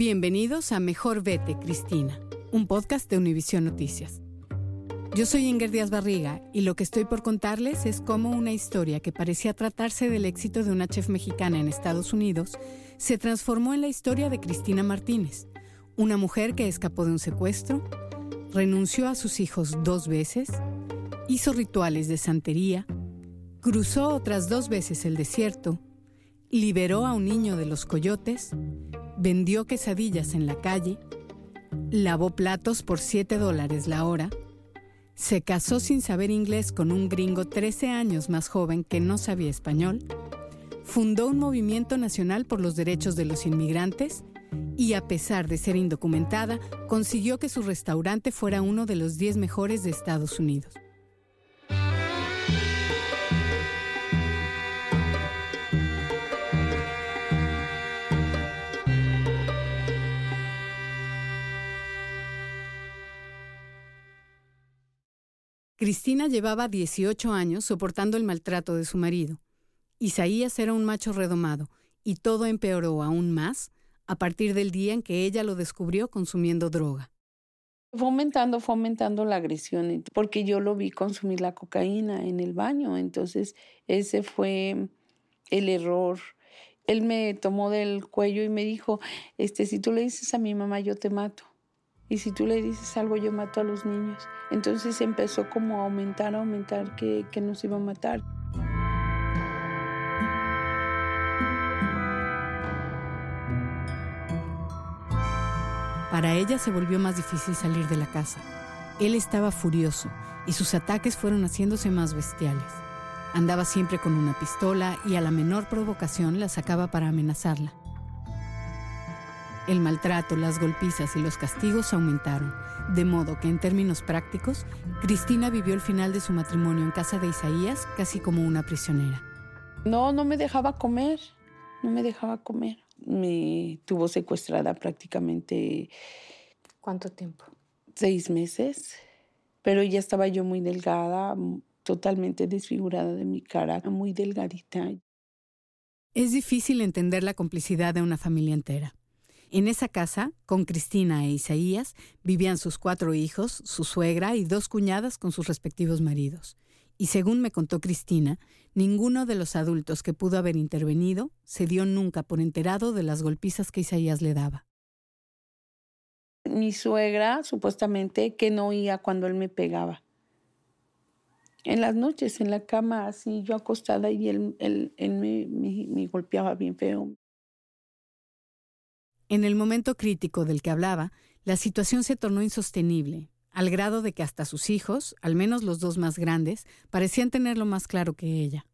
Bienvenidos a Mejor Vete, Cristina, un podcast de Univisión Noticias. Yo soy Inger Díaz Barriga y lo que estoy por contarles es cómo una historia que parecía tratarse del éxito de una chef mexicana en Estados Unidos se transformó en la historia de Cristina Martínez, una mujer que escapó de un secuestro, renunció a sus hijos dos veces, hizo rituales de santería, cruzó otras dos veces el desierto, liberó a un niño de los coyotes, vendió quesadillas en la calle, lavó platos por 7 dólares la hora, se casó sin saber inglés con un gringo 13 años más joven que no sabía español, fundó un movimiento nacional por los derechos de los inmigrantes y a pesar de ser indocumentada, consiguió que su restaurante fuera uno de los 10 mejores de Estados Unidos. Cristina llevaba 18 años soportando el maltrato de su marido. Isaías era un macho redomado, y todo empeoró aún más a partir del día en que ella lo descubrió consumiendo droga. Fue aumentando, fue aumentando la agresión, porque yo lo vi consumir la cocaína en el baño, entonces ese fue el error. Él me tomó del cuello y me dijo, este, si tú le dices a mi mamá, yo te mato. Y si tú le dices algo, yo mato a los niños. Entonces empezó como a aumentar, a aumentar que, que nos iba a matar. Para ella se volvió más difícil salir de la casa. Él estaba furioso y sus ataques fueron haciéndose más bestiales. Andaba siempre con una pistola y a la menor provocación la sacaba para amenazarla. El maltrato, las golpizas y los castigos aumentaron, de modo que en términos prácticos, Cristina vivió el final de su matrimonio en casa de Isaías casi como una prisionera. No, no me dejaba comer, no me dejaba comer. Me tuvo secuestrada prácticamente... ¿Cuánto tiempo? Seis meses, pero ya estaba yo muy delgada, totalmente desfigurada de mi cara, muy delgadita. Es difícil entender la complicidad de una familia entera. En esa casa, con Cristina e Isaías, vivían sus cuatro hijos, su suegra y dos cuñadas con sus respectivos maridos. Y según me contó Cristina, ninguno de los adultos que pudo haber intervenido se dio nunca por enterado de las golpizas que Isaías le daba. Mi suegra, supuestamente, que no oía cuando él me pegaba. En las noches, en la cama, así yo acostada y él, me, me golpeaba bien feo. En el momento crítico del que hablaba, la situación se tornó insostenible, al grado de que hasta sus hijos, al menos los dos más grandes, parecían tenerlo más claro que ella.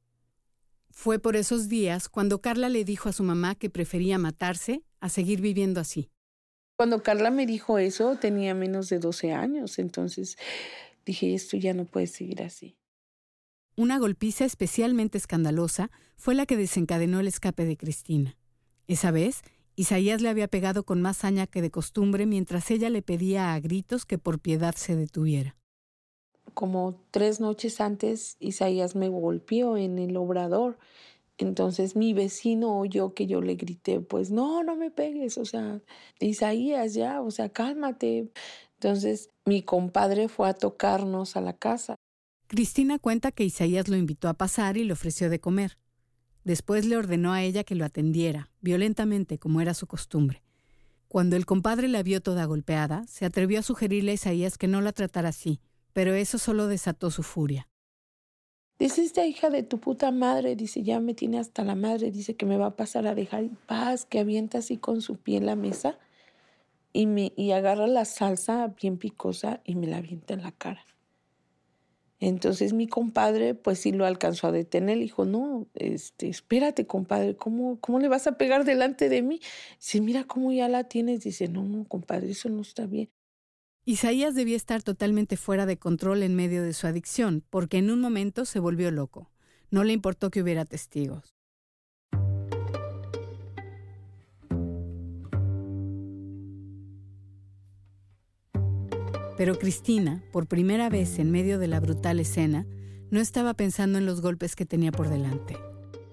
Fue por esos días cuando Carla le dijo a su mamá que prefería matarse a seguir viviendo así. Cuando Carla me dijo eso, tenía menos de 12 años, entonces dije, esto ya no puede seguir así. Una golpiza especialmente escandalosa fue la que desencadenó el escape de Cristina. Esa vez, Isaías le había pegado con más saña que de costumbre mientras ella le pedía a gritos que por piedad se detuviera. Como tres noches antes, Isaías me golpeó en el obrador. Entonces mi vecino oyó que yo le grité, pues no, no me pegues, o sea, Isaías ya, o sea, cálmate. Entonces mi compadre fue a tocarnos a la casa. Cristina cuenta que Isaías lo invitó a pasar y le ofreció de comer. Después le ordenó a ella que lo atendiera, violentamente como era su costumbre. Cuando el compadre la vio toda golpeada, se atrevió a sugerirle a Isaías que no la tratara así, pero eso solo desató su furia. Dice esta hija de tu puta madre, dice, ya me tiene hasta la madre, dice que me va a pasar a dejar en paz, que avienta así con su pie en la mesa y, me, y agarra la salsa bien picosa y me la avienta en la cara. Entonces mi compadre, pues sí lo alcanzó a detener. Le dijo, no, este, espérate, compadre, ¿cómo, ¿cómo le vas a pegar delante de mí? Dice, mira cómo ya la tienes. Dice, no, no, compadre, eso no está bien. Isaías debía estar totalmente fuera de control en medio de su adicción, porque en un momento se volvió loco. No le importó que hubiera testigos. Pero Cristina, por primera vez en medio de la brutal escena, no estaba pensando en los golpes que tenía por delante.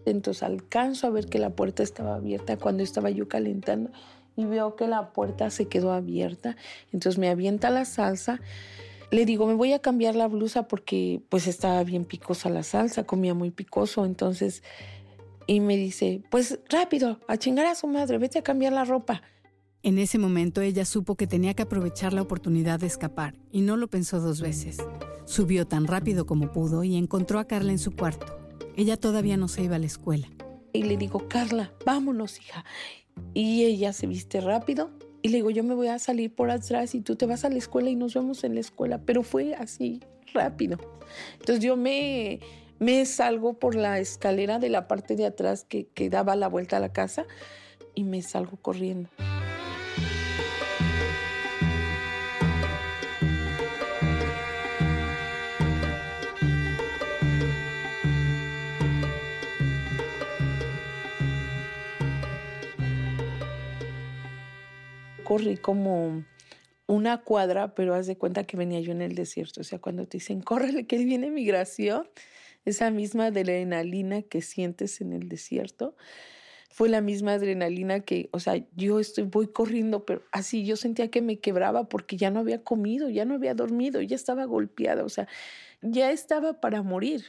Entonces alcanzo a ver que la puerta estaba abierta cuando estaba yo calentando y veo que la puerta se quedó abierta. Entonces me avienta la salsa. Le digo, me voy a cambiar la blusa porque pues estaba bien picosa la salsa, comía muy picoso. Entonces, y me dice, pues rápido, a chingar a su madre, vete a cambiar la ropa. En ese momento ella supo que tenía que aprovechar la oportunidad de escapar y no lo pensó dos veces. Subió tan rápido como pudo y encontró a Carla en su cuarto. Ella todavía no se iba a la escuela. Y le digo, Carla, vámonos, hija. Y ella se viste rápido y le digo, yo me voy a salir por atrás y tú te vas a la escuela y nos vemos en la escuela. Pero fue así, rápido. Entonces yo me, me salgo por la escalera de la parte de atrás que, que daba la vuelta a la casa y me salgo corriendo. Corrí como una cuadra, pero haz de cuenta que venía yo en el desierto. O sea, cuando te dicen, córrele, que viene migración, esa misma adrenalina que sientes en el desierto, fue la misma adrenalina que, o sea, yo estoy, voy corriendo, pero así yo sentía que me quebraba porque ya no había comido, ya no había dormido, ya estaba golpeada, o sea, ya estaba para morir.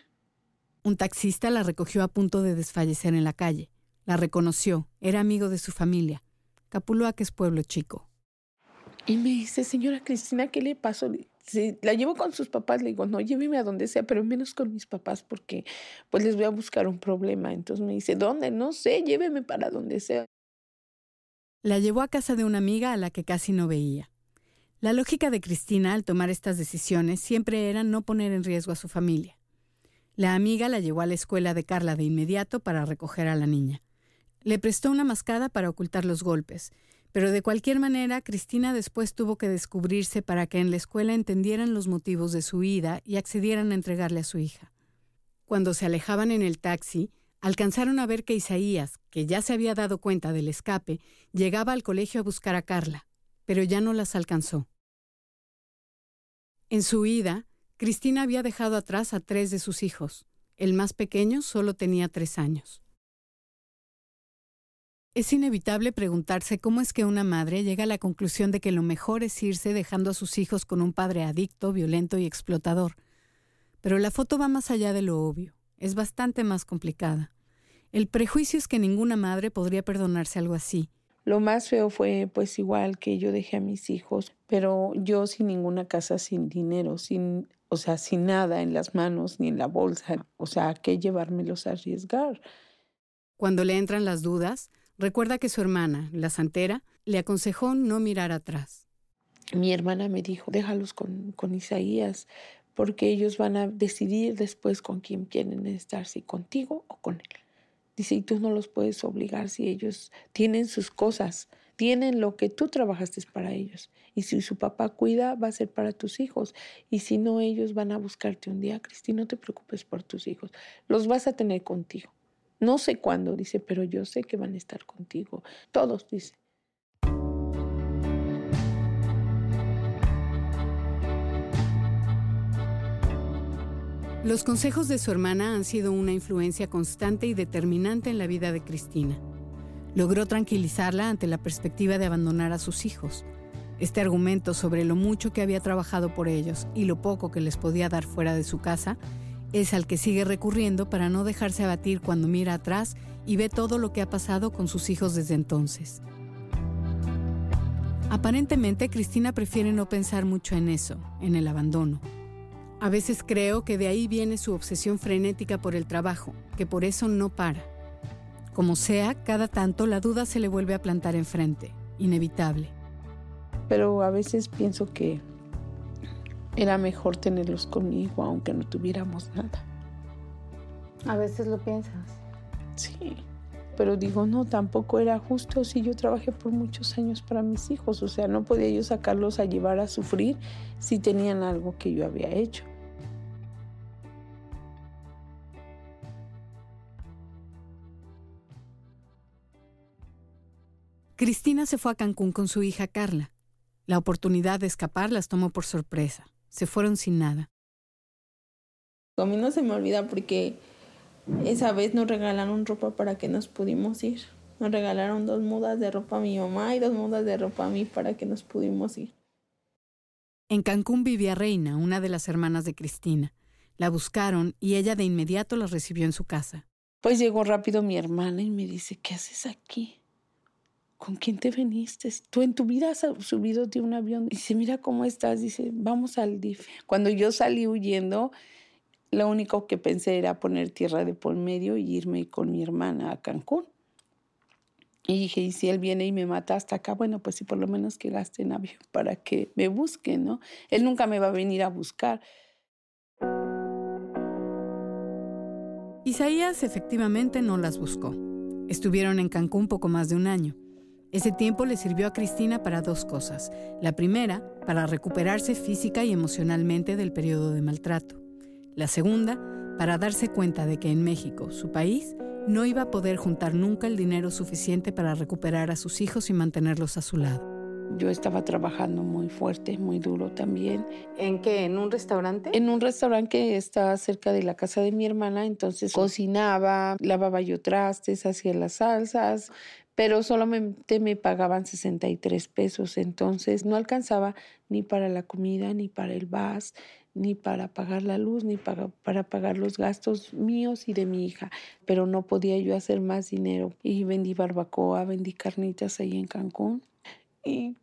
Un taxista la recogió a punto de desfallecer en la calle. La reconoció, era amigo de su familia. Capuluac es pueblo chico. Y me dice, señora Cristina, ¿qué le pasó? la llevo con sus papás, le digo, no, lléveme a donde sea, pero menos con mis papás porque pues les voy a buscar un problema. Entonces me dice, ¿dónde? No sé, lléveme para donde sea. La llevó a casa de una amiga a la que casi no veía. La lógica de Cristina al tomar estas decisiones siempre era no poner en riesgo a su familia. La amiga la llevó a la escuela de Carla de inmediato para recoger a la niña. Le prestó una mascada para ocultar los golpes, pero de cualquier manera Cristina después tuvo que descubrirse para que en la escuela entendieran los motivos de su ida y accedieran a entregarle a su hija. Cuando se alejaban en el taxi, alcanzaron a ver que Isaías, que ya se había dado cuenta del escape, llegaba al colegio a buscar a Carla, pero ya no las alcanzó. En su ida, Cristina había dejado atrás a tres de sus hijos. El más pequeño solo tenía tres años. Es inevitable preguntarse cómo es que una madre llega a la conclusión de que lo mejor es irse dejando a sus hijos con un padre adicto, violento y explotador. Pero la foto va más allá de lo obvio, es bastante más complicada. El prejuicio es que ninguna madre podría perdonarse algo así. Lo más feo fue pues igual que yo dejé a mis hijos, pero yo sin ninguna casa, sin dinero, sin, o sea, sin nada en las manos ni en la bolsa, o sea, ¿a qué llevármelos a arriesgar? Cuando le entran las dudas, Recuerda que su hermana, la santera, le aconsejó no mirar atrás. Mi hermana me dijo, déjalos con, Isaías, porque ellos van a decidir después con quién quieren estar, si contigo o con él. Dice, y tú no los puedes obligar si ellos tienen sus cosas, tienen lo que tú trabajaste para ellos. Y si su papá cuida, va a ser para tus hijos. Y si no, ellos van a buscarte un día, Cristi, no te preocupes por tus hijos, los vas a tener contigo. No sé cuándo, dice, pero yo sé que van a estar contigo. Todos, dice. Los consejos de su hermana han sido una influencia constante y determinante en la vida de Cristina. Logró tranquilizarla ante la perspectiva de abandonar a sus hijos. Este argumento sobre lo mucho que había trabajado por ellos y lo poco que les podía dar fuera de su casa es al que sigue recurriendo para no dejarse abatir cuando mira atrás y ve todo lo que ha pasado con sus hijos desde entonces. Aparentemente, Cristina prefiere no pensar mucho en eso, en el abandono. A veces creo que de ahí viene su obsesión frenética por el trabajo, que por eso no para. Como sea, cada tanto la duda se le vuelve a plantar enfrente, inevitable. pero a veces pienso que era mejor tenerlos conmigo aunque no tuviéramos nada. A veces lo piensas. Sí, pero digo, no, tampoco era justo si yo trabajé por muchos años para mis hijos, o sea, no podía yo sacarlos a llevar a sufrir si tenían algo que yo había hecho. Cristina se fue a Cancún con su hija Carla. La oportunidad de escapar las tomó por sorpresa. Se fueron sin nada. A mí no se me olvida porque esa vez nos regalaron ropa para que nos pudimos ir. Nos regalaron dos mudas de ropa a mi mamá y dos mudas de ropa a mí para que nos pudimos ir. En Cancún vivía Reina, una de las hermanas de Cristina. La buscaron y ella de inmediato la recibió en su casa. Pues llegó rápido mi hermana y me dice, ¿qué haces aquí? ¿Con quién te veniste? Tú en tu vida has subido de un avión. Dice, mira cómo estás. Dice, vamos al DIF. Cuando yo salí huyendo, lo único que pensé era poner tierra de por medio y irme con mi hermana a Cancún. Y dije, y si él viene y me mata hasta acá, bueno, pues sí, por lo menos que gaste en avión para que me busque, ¿no? Él nunca me va a venir a buscar. Isaías efectivamente no las buscó. Estuvieron en Cancún poco más de un año. Ese tiempo le sirvió a Cristina para dos cosas. La primera, para recuperarse física y emocionalmente del periodo de maltrato. La segunda, para darse cuenta de que en México, su país, no iba a poder juntar nunca el dinero suficiente para recuperar a sus hijos y mantenerlos a su lado. Yo estaba trabajando muy fuerte, muy duro también. ¿En qué? ¿En un restaurante? En un restaurante que está cerca de la casa de mi hermana, entonces cocinaba, lavaba yo trastes, hacía las salsas, pero solamente me pagaban 63 pesos, entonces no alcanzaba ni para la comida, ni para el VAS, ni para pagar la luz, ni para, pagar los gastos míos y de mi hija, pero no podía yo hacer más dinero. Y vendí barbacoa, vendí carnitas ahí en Cancún y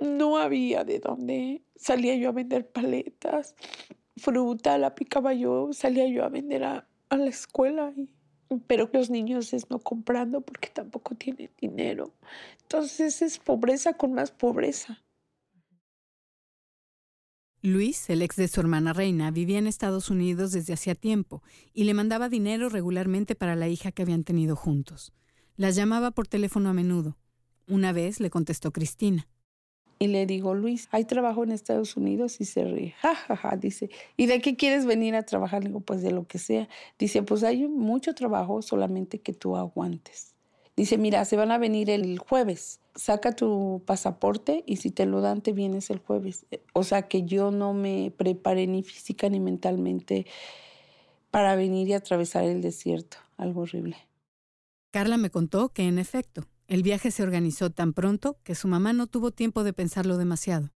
no había de dónde. Salía yo a vender paletas, fruta, la picaba yo, salía yo a vender a, a la escuela y pero los niños es no comprando porque tampoco tienen dinero. Entonces es pobreza con más pobreza. Luis, el ex de su hermana Reina, vivía en Estados Unidos desde hacía tiempo y le mandaba dinero regularmente para la hija que habían tenido juntos. Las llamaba por teléfono a menudo. Una vez le contestó Cristina. Y le digo, Luis, hay trabajo en Estados Unidos y se ríe. Ja, ja, ja, dice, ¿y de qué quieres venir a trabajar? Le digo, pues de lo que sea. Dice, pues hay mucho trabajo, solamente que tú aguantes. Dice, mira, se van a venir el jueves. Saca tu pasaporte y si te lo dan, te vienes el jueves. O sea que yo no me preparé ni física ni mentalmente para venir y atravesar el desierto. Algo horrible. Carla me contó que, en efecto, el viaje se organizó tan pronto que su mamá no tuvo tiempo de pensarlo demasiado.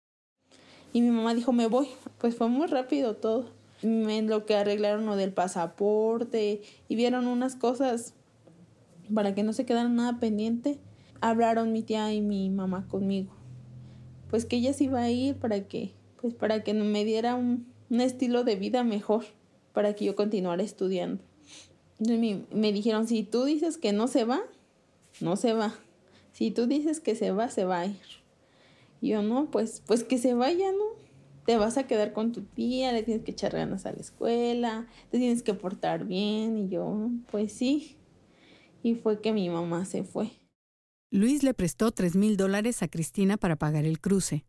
Y mi mamá dijo, me voy. Pues fue muy rápido todo. En lo que arreglaron lo del pasaporte y vieron unas cosas para que no se quedara nada pendiente. Hablaron mi tía y mi mamá conmigo. Pues que ella se iba a ir para que, pues para que me diera un, estilo de vida mejor, para que yo continuara estudiando. Entonces me dijeron, si tú dices que no se va, no se va. Si tú dices que se va, se va a ir. yo no, pues, pues que se vaya, ¿no? Te vas a quedar con tu tía, le tienes que echar ganas a la escuela, te tienes que portar bien. Y yo, pues sí. Y fue que mi mamá se fue. Luis le prestó tres mil dólares a Cristina para pagar el cruce.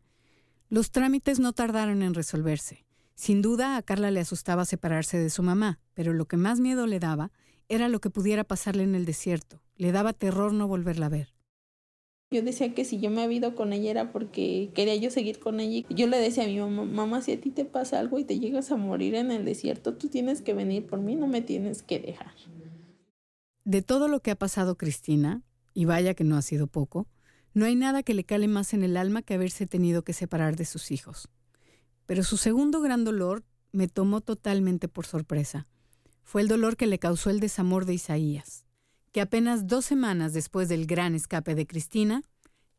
Los trámites no tardaron en resolverse. Sin duda a Carla le asustaba separarse de su mamá, pero lo que más miedo le daba era lo que pudiera pasarle en el desierto. Le daba terror no volverla a ver. Yo decía que si yo me había ido con ella era porque quería yo seguir con ella. Yo le decía a mi mamá, mamá, si a ti te pasa algo y te llegas a morir en el desierto, tú tienes que venir por mí, no me tienes que dejar. De todo lo que ha pasado Cristina, y vaya que no ha sido poco, no hay nada que le cale más en el alma que haberse tenido que separar de sus hijos. Pero su segundo gran dolor me tomó totalmente por sorpresa fue el dolor que le causó el desamor de Isaías, que apenas dos semanas después del gran escape de Cristina,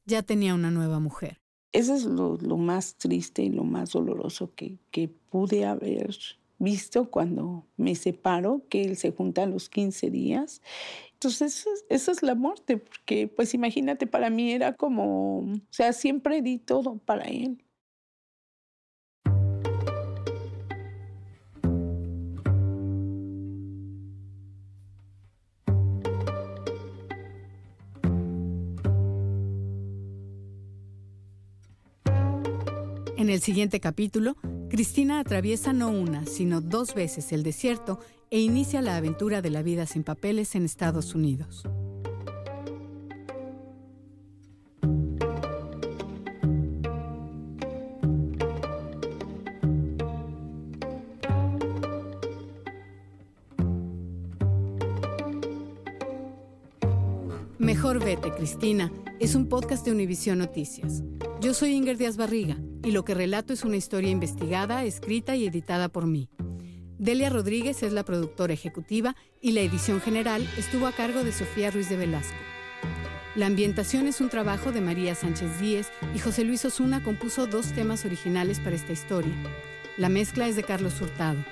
ya tenía una nueva mujer. Eso es lo, más triste y lo más doloroso que, que pude haber visto cuando me separo, que él se junta a los 15 días Entonces, eso es la muerte, porque pues imagínate, para mí era como, o sea, siempre di todo para él. En el siguiente capítulo, Cristina atraviesa no una, sino dos veces el desierto e inicia la aventura de la vida sin papeles en Estados Unidos. Cristina, es un podcast de Univisión Noticias. Yo soy Inger Díaz Barriga y lo que relato es una historia investigada, escrita y editada por mí. Delia Rodríguez es la productora ejecutiva y la edición general estuvo a cargo de Sofía Ruiz de Velasco. La ambientación es un trabajo de María Sánchez Díez y José Luis Osuna compuso dos temas originales para esta historia. La mezcla es de Carlos Hurtado.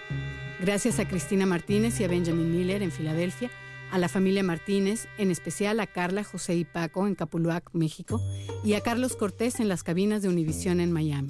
Gracias a Cristina Martínez y a Benjamin Miller en Filadelfia, a la familia Martínez, en especial a Carla, José y Paco en Capuluac, México, y a Carlos Cortés en las cabinas de Univisión en Miami.